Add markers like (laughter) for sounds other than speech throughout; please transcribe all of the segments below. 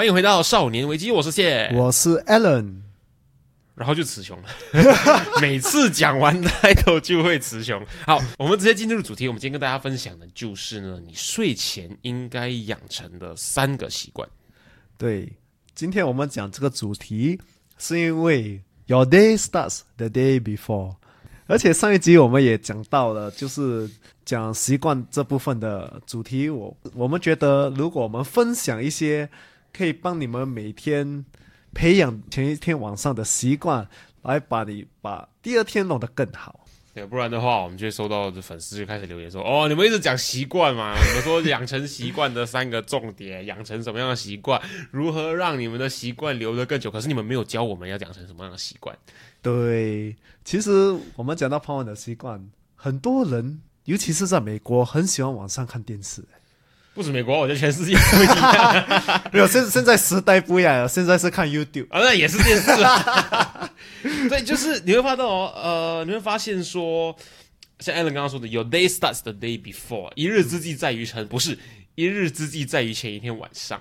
欢迎回到少年危机，我是谢。我是 Allen，然后就词穷了，(laughs) 每次讲完 title 就会词穷。好，我们直接进入主题。我们今天跟大家分享的就是呢，你睡前应该养成的三个习惯。对，今天我们讲这个主题，是因为 Your day starts the day before，而且上一集我们也讲到了，就是讲习惯这部分的主题。我我们觉得，如果我们分享一些可以帮你们每天培养前一天晚上的习惯，来把你把第二天弄得更好。对，不然的话，我们就会收到的粉丝就开始留言说：“哦，你们一直讲习惯嘛，你们说养成习惯的三个重点，养成什么样的习惯，如何让你们的习惯留得更久？可是你们没有教我们要养成什么样的习惯。”对，其实我们讲到傍晚的习惯，很多人，尤其是在美国，很喜欢晚上看电视。不止美国，我觉得全世界都一样。(laughs) 没有，现现在时代不一样了，现在是看 YouTube 啊，那也是电视啊。(laughs) 对，就是你会发现哦，呃，你会发现说，像 Alan 刚刚说的，Your day starts the day before，一日之计在于晨，不是一日之计在于前一天晚上。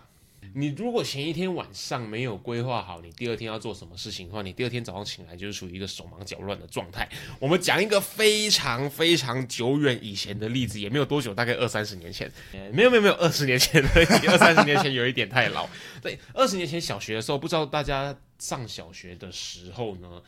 你如果前一天晚上没有规划好你第二天要做什么事情的话，你第二天早上醒来就是属于一个手忙脚乱的状态。我们讲一个非常非常久远以前的例子，也没有多久，大概二三十年前。(laughs) 没有没有没有，二十年前的，二三十年前有一点太老。对，二十年前小学的时候，不知道大家上小学的时候呢，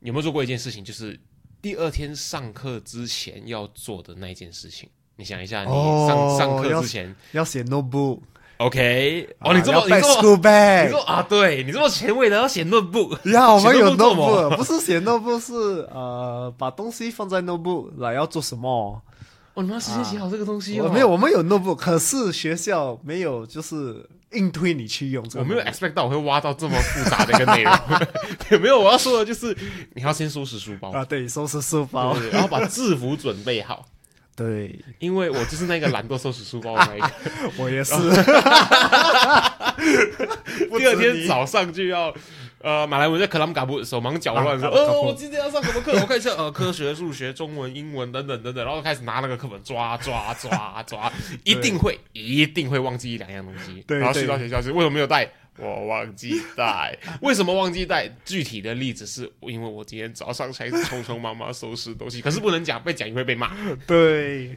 有没有做过一件事情，就是第二天上课之前要做的那一件事情。你想一下，你上上课之前要写 notebook。OK，哦，你这么你这么你说啊，对你这么前卫的要写 notebook，呀，我们有 notebook，不是写 notebook，是呃把东西放在 notebook 来要做什么？哦，你们要事先写好这个东西哦。没有，我们有 notebook，可是学校没有，就是硬推你去用。我没有 expect 到我会挖到这么复杂的一个内容。(laughs) (laughs) 有没有？我要说的就是你要先收拾书包啊，对，收拾书包，然后把制服准备好。对，因为我就是那个懒惰收拾书包的那一个，(laughs) 我也是。(laughs) 第二天早上就要，呃，马来文在克拉姆嘎布手忙脚乱说，呃，我今天要上什么课？我看一下，呃，科学、数学、中文、英文等等等等，然后开始拿那个课本抓抓抓抓，一定会一定会忘记一两样东西，然后去到学校去为什么没有带？我忘记带，为什么忘记带？具体的例子是因为我今天早上才匆匆忙忙收拾东西，可是不能讲，被讲会被骂。(laughs) 对，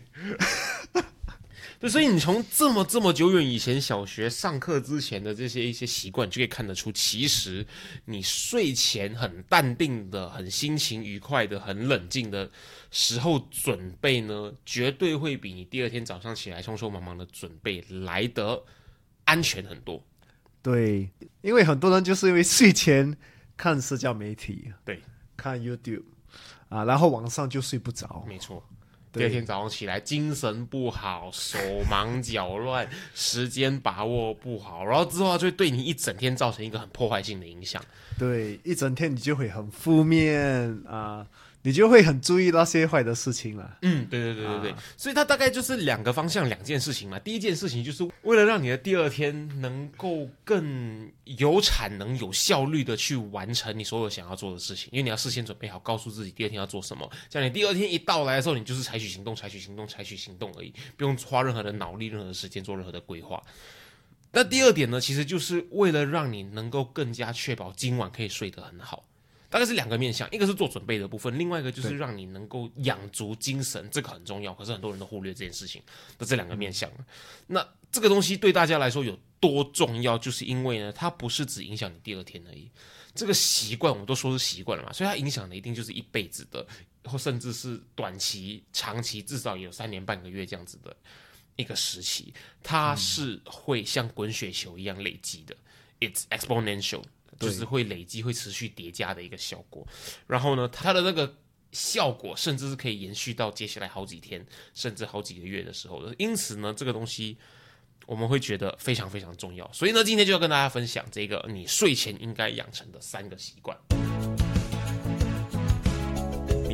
对，所以你从这么这么久远以前小学上课之前的这些一些习惯，就可以看得出，其实你睡前很淡定的、很心情愉快的、很冷静的时候准备呢，绝对会比你第二天早上起来匆匆忙忙的准备来得安全很多。对，因为很多人就是因为睡前看社交媒体，对，看 YouTube 啊，然后晚上就睡不着。没错，第二天早上起来精神不好，手忙脚乱，时间把握不好，然后之后就会对你一整天造成一个很破坏性的影响。对，一整天你就会很负面啊。你就会很注意那些坏的事情了。嗯，对对对对对，所以它大概就是两个方向，两件事情嘛。第一件事情就是为了让你的第二天能够更有产能、有效率的去完成你所有想要做的事情，因为你要事先准备好，告诉自己第二天要做什么，这样你第二天一到来的时候，你就是采取行动、采取行动、采取行动而已，不用花任何的脑力、任何的时间做任何的规划。那第二点呢，其实就是为了让你能够更加确保今晚可以睡得很好。大概是两个面向，一个是做准备的部分，另外一个就是让你能够养足精神，这个很重要。可是很多人都忽略这件事情的这两个面向。那这个东西对大家来说有多重要？就是因为呢，它不是只影响你第二天而已。这个习惯，我们都说是习惯了嘛，所以它影响的一定就是一辈子的，或甚至是短期、长期，至少有三年半个月这样子的一个时期，它是会像滚雪球一样累积的。It's exponential。就是会累积、会持续叠加的一个效果。然后呢，它的那个效果甚至是可以延续到接下来好几天，甚至好几个月的时候的。因此呢，这个东西我们会觉得非常非常重要。所以呢，今天就要跟大家分享这个你睡前应该养成的三个习惯。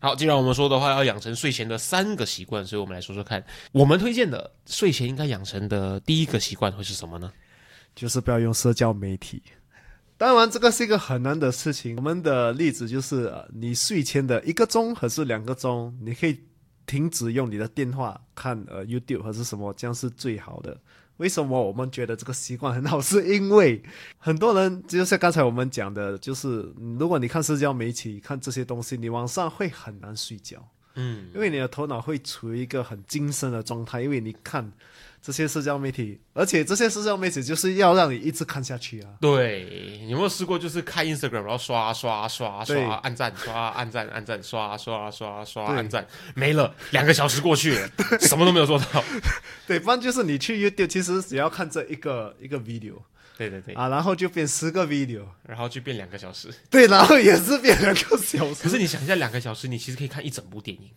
好，既然我们说的话要养成睡前的三个习惯，所以我们来说说看，我们推荐的睡前应该养成的第一个习惯会是什么呢？就是不要用社交媒体。当然，这个是一个很难的事情。我们的例子就是，你睡前的一个钟还是两个钟，你可以停止用你的电话看呃 YouTube 还是什么，这样是最好的。为什么我们觉得这个习惯很好？是因为很多人就像刚才我们讲的，就是如果你看社交媒体、看这些东西，你晚上会很难睡觉。嗯，因为你的头脑会处于一个很精神的状态，因为你看。这些社交媒体，而且这些社交媒体就是要让你一直看下去啊。对，有没有试过就是开 Instagram，然后刷刷刷刷，按赞刷按赞按赞刷刷刷刷按赞，没了两个小时过去了，(laughs) 什么都没有做到。对，不然就是你去 YouTube，其实只要看这一个一个 video，对对对啊，然后就变十个 video，然后就变两个小时。对，然后也是变两个小时。可是你想一下，两个小时你其实可以看一整部电影，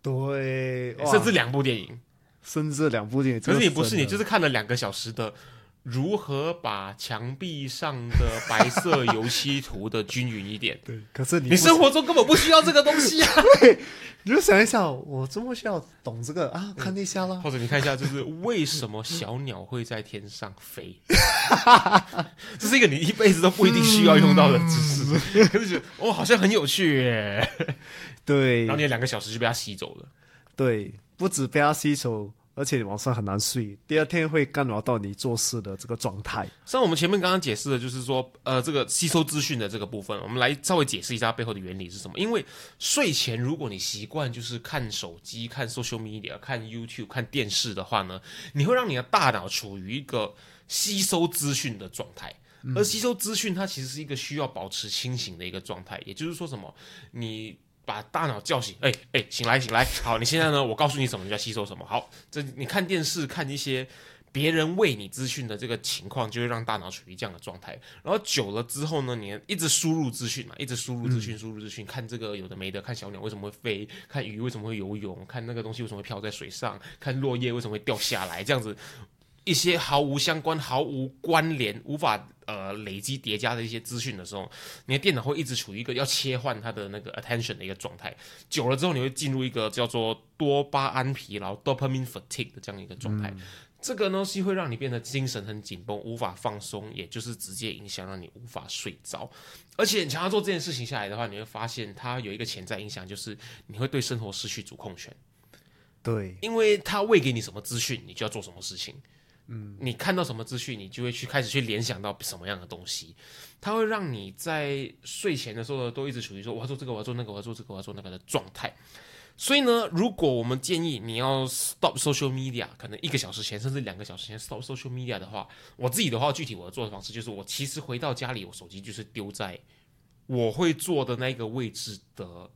对，甚至两部电影。甚至两部电影，可是你不是你，就是看了两个小时的如何把墙壁上的白色油漆涂的均匀一点。(laughs) 对，可是你你生活中根本不需要这个东西啊。(laughs) 对，你就想一想，我这么需要懂这个啊？看那下啦，或者你看一下，就是为什么小鸟会在天上飞？(laughs) 这是一个你一辈子都不一定需要用到的知识，可是觉得哦，好像很有趣耶。对，然后你两个小时就被它吸走了。对。不止被他吸收，而且晚上很难睡，第二天会干扰到你做事的这个状态。像我们前面刚刚解释的，就是说，呃，这个吸收资讯的这个部分，我们来稍微解释一下背后的原理是什么。因为睡前如果你习惯就是看手机、看 social media、看 YouTube、看电视的话呢，你会让你的大脑处于一个吸收资讯的状态，而吸收资讯它其实是一个需要保持清醒的一个状态。也就是说，什么你。把大脑叫醒，哎哎，醒来醒来，好，你现在呢？(laughs) 我告诉你什么叫吸收什么。好，这你看电视看一些别人喂你资讯的这个情况，就会让大脑处于这样的状态。然后久了之后呢，你一直输入资讯嘛，一直输入资讯，输入资讯，看这个有的没的，看小鸟为什么会飞，看鱼为什么会游泳，看那个东西为什么会漂在水上，看落叶为什么会掉下来，这样子。一些毫无相关、毫无关联、无法呃累积叠加的一些资讯的时候，你的电脑会一直处于一个要切换它的那个 attention 的一个状态。久了之后，你会进入一个叫做多巴胺疲劳 （dopamine fatigue） 的这样一个状态。这个东西会让你变得精神很紧绷，无法放松，也就是直接影响让你无法睡着。而且，你想要做这件事情下来的话，你会发现它有一个潜在影响，就是你会对生活失去主控权。对，因为它喂给你什么资讯，你就要做什么事情。嗯，你看到什么资讯，你就会去开始去联想到什么样的东西，它会让你在睡前的时候都一直处于说我要做这个，我要做那个，我要做这个，我要做那个的状态。所以呢，如果我们建议你要 stop social media，可能一个小时前甚至两个小时前 stop social media 的话，我自己的话，具体我的做的方式就是，我其实回到家里，我手机就是丢在我会坐的那个位置的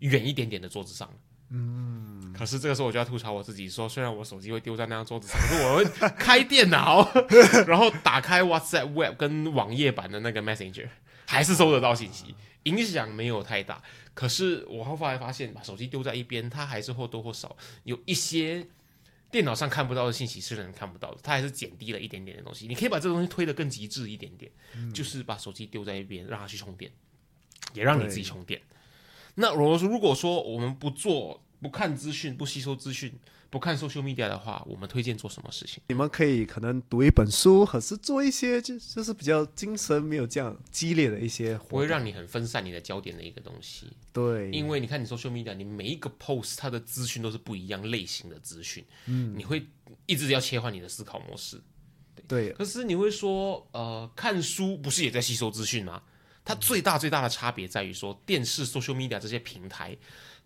远一点点的桌子上。嗯，可是这个时候我就要吐槽我自己，说虽然我手机会丢在那张桌子上，可是我会开电脑，(laughs) 然后打开 WhatsApp Web 跟网页版的那个 Messenger，还是收得到信息，影响没有太大。可是我后来发现，把手机丢在一边，它还是或多或少有一些电脑上看不到的信息是人看不到的，它还是减低了一点点的东西。你可以把这个东西推得更极致一点点，就是把手机丢在一边，让它去充电，也让你自己充电。那如果说如果说我们不做、不看资讯、不吸收资讯、不看 social media 的话，我们推荐做什么事情？你们可以可能读一本书，或是做一些就就是比较精神没有这样激烈的一些，不会让你很分散你的焦点的一个东西。对，因为你看你 social media，你每一个 post 它的资讯都是不一样类型的资讯，嗯，你会一直要切换你的思考模式。对，可是你会说，呃，看书不是也在吸收资讯吗？它最大最大的差别在于说，电视、social media 这些平台，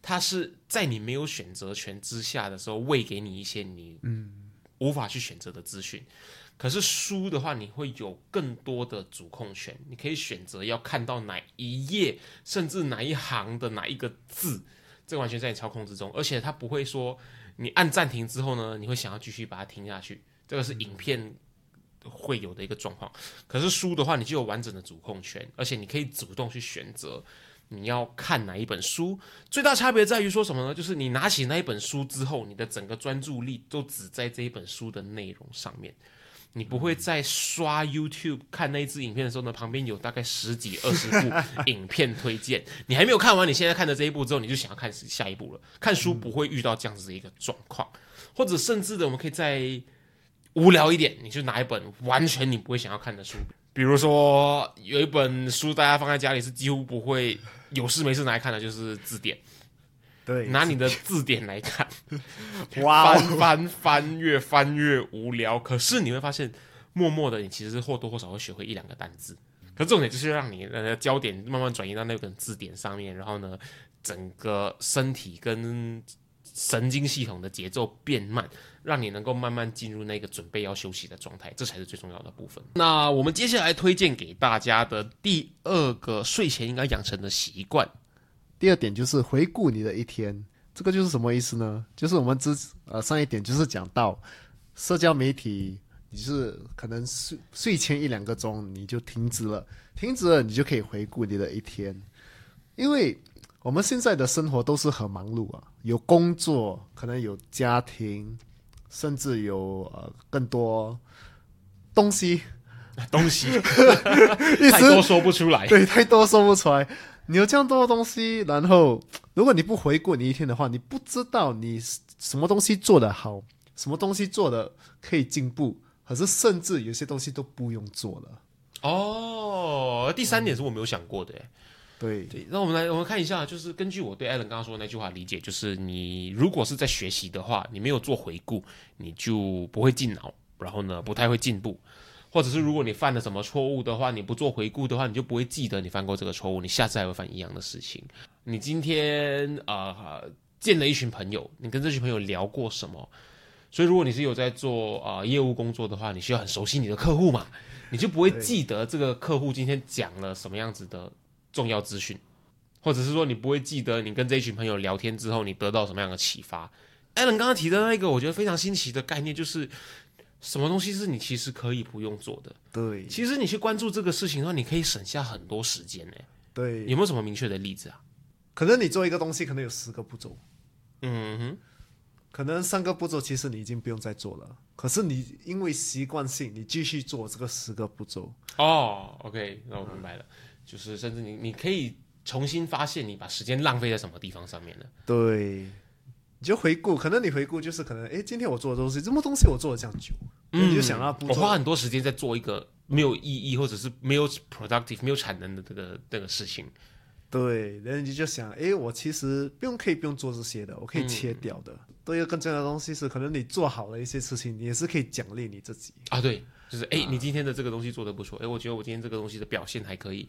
它是在你没有选择权之下的时候，喂给你一些你嗯无法去选择的资讯。可是书的话，你会有更多的主控权，你可以选择要看到哪一页，甚至哪一行的哪一个字，这完全在你操控之中。而且它不会说你按暂停之后呢，你会想要继续把它听下去，这个是影片会有的一个状况。可是书的话，你就有完整的主控权，而且你可以主动去选择你要看哪一本书。最大差别在于说什么呢？就是你拿起那一本书之后，你的整个专注力都只在这一本书的内容上面。你不会在刷 YouTube 看那一支影片的时候呢，旁边有大概十几二十部影片推荐，你还没有看完，你现在看的这一部之后，你就想要看下一部了。看书不会遇到这样子的一个状况，或者甚至的，我们可以在无聊一点，你就拿一本完全你不会想要看的书，比如说有一本书大家放在家里是几乎不会有事没事拿来看的，就是字典。对，拿你的字典来看，(laughs) 哇哦，翻翻翻越翻越无聊。可是你会发现，默默的你其实是或多或少会学会一两个单字。可重点就是让你呃焦点慢慢转移到那本字典上面，然后呢，整个身体跟神经系统的节奏变慢，让你能够慢慢进入那个准备要休息的状态，这才是最重要的部分。那我们接下来推荐给大家的第二个睡前应该养成的习惯。第二点就是回顾你的一天，这个就是什么意思呢？就是我们之呃上一点就是讲到社交媒体，你是可能睡睡前一两个钟你就停止了，停止了你就可以回顾你的一天，因为我们现在的生活都是很忙碌啊，有工作，可能有家庭，甚至有呃更多东西，东西 (laughs) 一太多说不出来。对，太多说不出来。你有这样多的东西，然后如果你不回顾你一天的话，你不知道你什么东西做得好，什么东西做的可以进步，可是甚至有些东西都不用做了。哦，第三点是我没有想过的，哎，对对，那我们来我们看一下，就是根据我对艾伦刚刚说的那句话理解，就是你如果是在学习的话，你没有做回顾，你就不会进脑，然后呢，不太会进步。或者是如果你犯了什么错误的话，你不做回顾的话，你就不会记得你犯过这个错误，你下次还会犯一样的事情。你今天啊见了一群朋友，你跟这群朋友聊过什么？所以如果你是有在做啊业务工作的话，你需要很熟悉你的客户嘛，你就不会记得这个客户今天讲了什么样子的重要资讯，或者是说你不会记得你跟这一群朋友聊天之后你得到什么样的启发。艾伦刚刚提的那个我觉得非常新奇的概念就是。什么东西是你其实可以不用做的？对，其实你去关注这个事情的话，你可以省下很多时间呢。对，有没有什么明确的例子啊？可能你做一个东西，可能有十个步骤。嗯哼，可能三个步骤其实你已经不用再做了，可是你因为习惯性，你继续做这个十个步骤。哦，OK，那我明白了，就是甚至你你可以重新发现你把时间浪费在什么地方上面了。对。你就回顾，可能你回顾就是可能，哎，今天我做的东西，什么东西我做了这样久，你就想到我花很多时间在做一个没有意义或者是没有 productive 没有产能的这个这个事情。对，然后你就想，哎，我其实不用可以不用做这些的，我可以切掉的。对，更重要的东西是，可能你做好了一些事情，你也是可以奖励你自己啊。对，就是哎，你今天的这个东西做的不错，哎，我觉得我今天这个东西的表现还可以。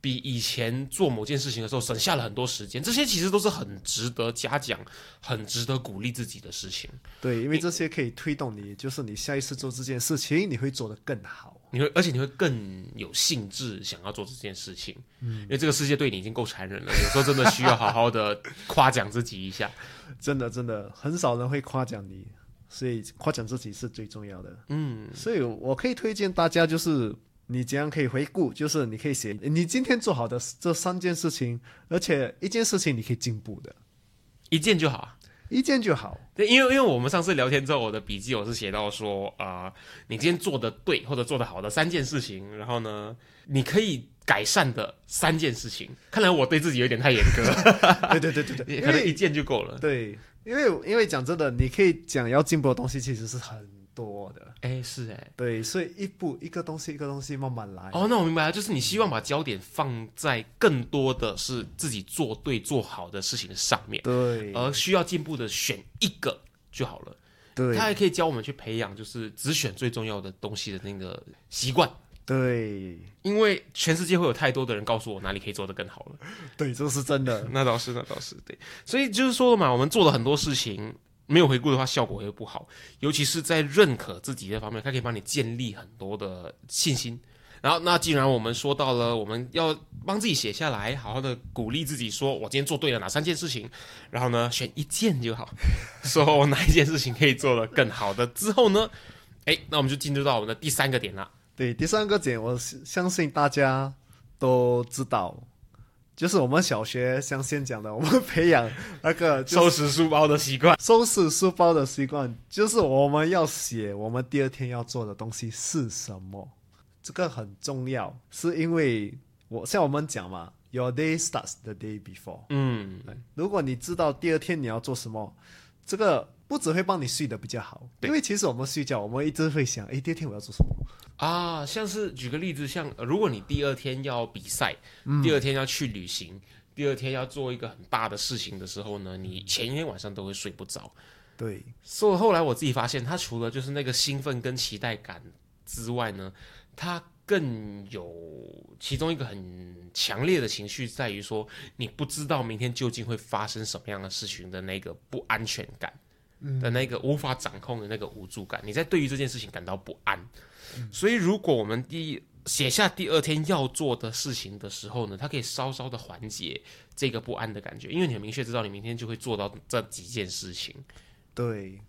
比以前做某件事情的时候省下了很多时间，这些其实都是很值得嘉奖、很值得鼓励自己的事情。对，因为这些可以推动你，就是你下一次做这件事情，你会做得更好，你会，而且你会更有兴致想要做这件事情。嗯，因为这个世界对你已经够残忍了，有时候真的需要好好的夸奖自己一下。(laughs) 真的，真的很少人会夸奖你，所以夸奖自己是最重要的。嗯，所以我可以推荐大家就是。你怎样可以回顾？就是你可以写你今天做好的这三件事情，而且一件事情你可以进步的，一件就好，一件就好。对，因为因为我们上次聊天之后，我的笔记我是写到说，啊，你今天做的对或者做的好的三件事情，然后呢，你可以改善的三件事情。看来我对自己有点太严格，(laughs) (laughs) 对对对对对，可能一件就够了。对，因为因为讲真的，你可以讲要进步的东西，其实是很。多的，哎，是哎，对，所以一步一个东西一个东西慢慢来。哦，那我明白了，就是你希望把焦点放在更多的是自己做对做好的事情上面，对，而需要进步的选一个就好了。对他还可以教我们去培养，就是只选最重要的东西的那个习惯。对因为全世界会有太多的人告诉我哪里可以做得更好了。对，这是真的。(laughs) 那倒是，那倒是对。所以就是说了嘛，我们做了很多事情，没有回顾的话，效果会不好。尤其是在认可自己这方面，它可以帮你建立很多的信心。然后，那既然我们说到了，我们要帮自己写下来，好好的鼓励自己，说我今天做对了哪三件事情，然后呢，选一件就好，(laughs) 说我哪一件事情可以做得更好的。之后呢，哎，那我们就进入到我们的第三个点了。对，第三个点，我相信大家都知道，就是我们小学像先讲的，我们培养那个 (laughs) 就是收拾书包的习惯。收拾书包的习惯，就是我们要写我们第二天要做的东西是什么，这个很重要，是因为我像我们讲嘛，Your day starts the day before。嗯，如果你知道第二天你要做什么，这个不只会帮你睡得比较好，因为其实我们睡觉，我们一直会想，诶，第二天我要做什么？啊，像是举个例子，像、呃如果你第二天要比赛，第二天要去旅行，第二天要做一个很大的事情的时候呢，你前一天晚上都会睡不着。对，所以后来我自己发现，他除了就是那个兴奋跟期待感之外呢，他更有其中一个很强烈的情绪，在于说你不知道明天究竟会发生什么样的事情的那个不安全感。的那个无法掌控的那个无助感，你在对于这件事情感到不安。所以，如果我们第一写下第二天要做的事情的时候呢，它可以稍稍的缓解这个不安的感觉，因为你很明确知道你明天就会做到这几件事情。对，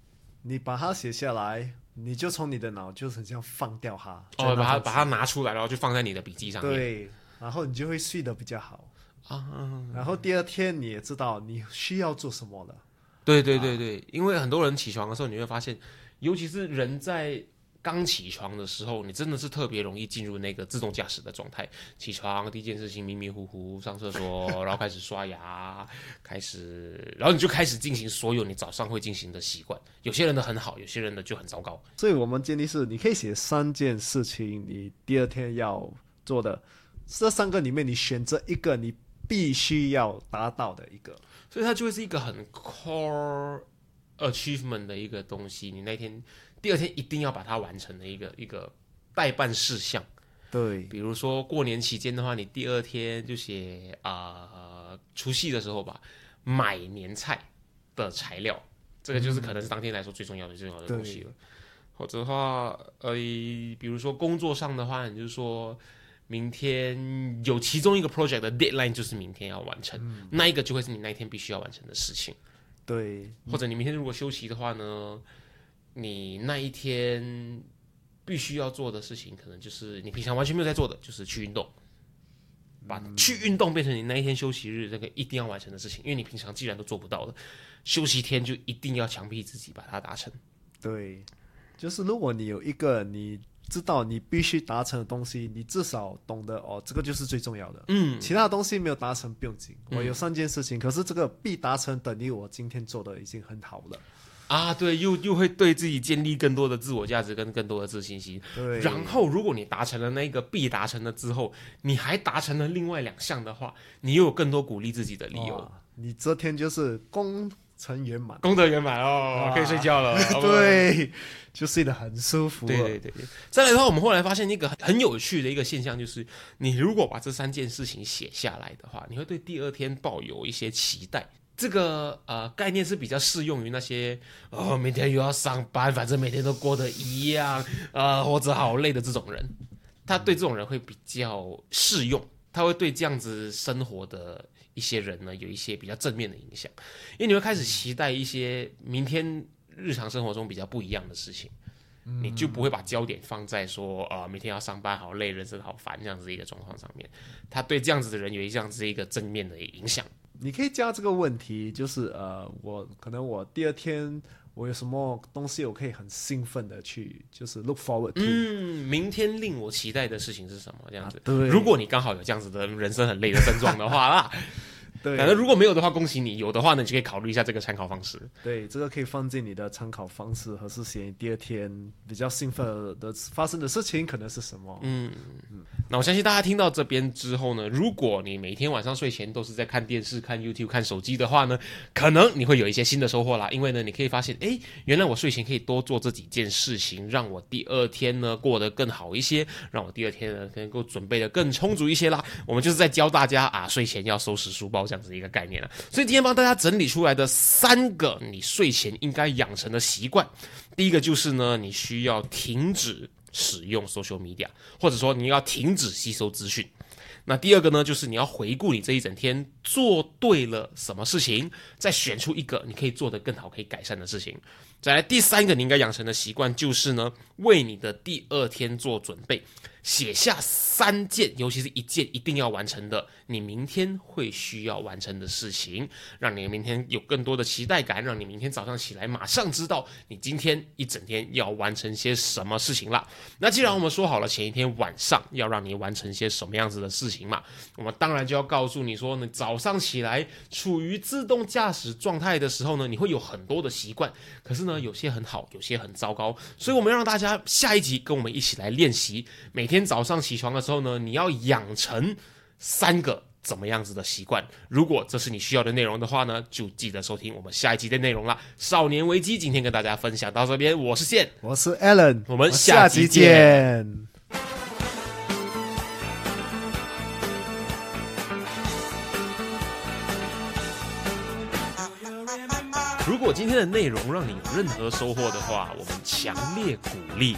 你把它写下来，你就从你的脑就是很像放掉它，哦，把它它把它拿出来，然后就放在你的笔记上面。对，然后你就会睡得比较好。啊，然后第二天你也知道你需要做什么了。对对对对，因为很多人起床的时候，你会发现，尤其是人在刚起床的时候，你真的是特别容易进入那个自动驾驶的状态。起床第一件事情迷迷糊糊上厕所，然后开始刷牙，开始，然后你就开始进行所有你早上会进行的习惯。有些人的很好，有些人的就很糟糕。所以我们建议是，你可以写三件事情，你第二天要做的，这三个里面你选择一个你必须要达到的一个。所以它就会是一个很 core achievement 的一个东西。你那天第二天一定要把它完成的一个一个代办事项。对，比如说过年期间的话，你第二天就写啊、呃除夕的时候吧，买年菜的材料，这个就是可能是当天来说最重要的、最重要的东西了。或者的话，呃，比如说工作上的话，你就说明天有其中一个 project 的 deadline 就是明天要完成，那一个就会是你那一天必须要完成的事情。对，或者你明天如果休息的话呢，你那一天必须要做的事情，可能就是你平常完全没有在做的，就是去运动，把去运动变成你那一天休息日那个一定要完成的事情，因为你平常既然都做不到的，休息天就一定要强迫自己把它达成。对，就是如果你有一个你知道你必须达成的东西，你至少懂得哦，这个就是最重要的。嗯，其他的东西没有达成不用紧，我有三件事情，可是这个必达成等于我今天做的已经很好了。啊，对，又又会对自己建立更多的自我价值跟更多的自信心。对，然后，如果你达成了那个必达成的之后，你还达成了另外两项的话，你又有更多鼓励自己的理由。你这天就是功成圆满。功德圆满哦，可以睡觉了。(laughs) 对，就睡得很舒服对对对。再来的话，我们后来发现一个很很有趣的一个现象，就是你如果把这三件事情写下来的话，你会对第二天抱有一些期待。这个呃概念是比较适用于那些哦每天又要上班，反正每天都过得一样，呃活着好累的这种人，他对这种人会比较适用，他会对这样子生活的一些人呢有一些比较正面的影响，因为你会开始期待一些明天日常生活中比较不一样的事情。你就不会把焦点放在说，呃，每天要上班好累，人生好烦这样子一个状况上面。他对这样子的人有一这样子一个正面的影响。你可以加这个问题，就是呃，我可能我第二天我有什么东西，我可以很兴奋的去，就是 look forward to。嗯，明天令我期待的事情是什么？这样子。啊对如果你刚好有这样子的人生很累的症状的话啦，对反正如果没有的话，恭喜你；有的话呢，你就可以考虑一下这个参考方式。对，这个可以放进你的参考方式，和是写你第二天比较兴奋的发生的事情可能是什么。嗯，那我相信大家听到这边之后呢，如果你每天晚上睡前都是在看电视、看 YouTube、看手机的话呢，可能你会有一些新的收获啦。因为呢，你可以发现，诶，原来我睡前可以多做这几件事情，让我第二天呢过得更好一些，让我第二天呢能够准备的更充足一些啦。我们就是在教大家啊，睡前要收拾书包这样子一个概念了。所以今天帮大家整理出来的三个你睡前应该养成的习惯，第一个就是呢，你需要停止。使用 social media，或者说你要停止吸收资讯。那第二个呢，就是你要回顾你这一整天做对了什么事情，再选出一个你可以做得更好、可以改善的事情。再来第三个，你应该养成的习惯就是呢，为你的第二天做准备。写下三件，尤其是一件一定要完成的，你明天会需要完成的事情，让你明天有更多的期待感，让你明天早上起来马上知道你今天一整天要完成些什么事情了。那既然我们说好了前一天晚上要让你完成些什么样子的事情嘛，我们当然就要告诉你说，你早上起来处于自动驾驶状态的时候呢，你会有很多的习惯，可是呢，有些很好，有些很糟糕，所以我们要让大家下一集跟我们一起来练习每。天天早上起床的时候呢，你要养成三个怎么样子的习惯？如果这是你需要的内容的话呢，就记得收听我们下一集的内容啦。少年危机今天跟大家分享到这边，我是线，我是 Allen，我们下期见。如果今天的内容让你有任何收获的话，我们强烈鼓励。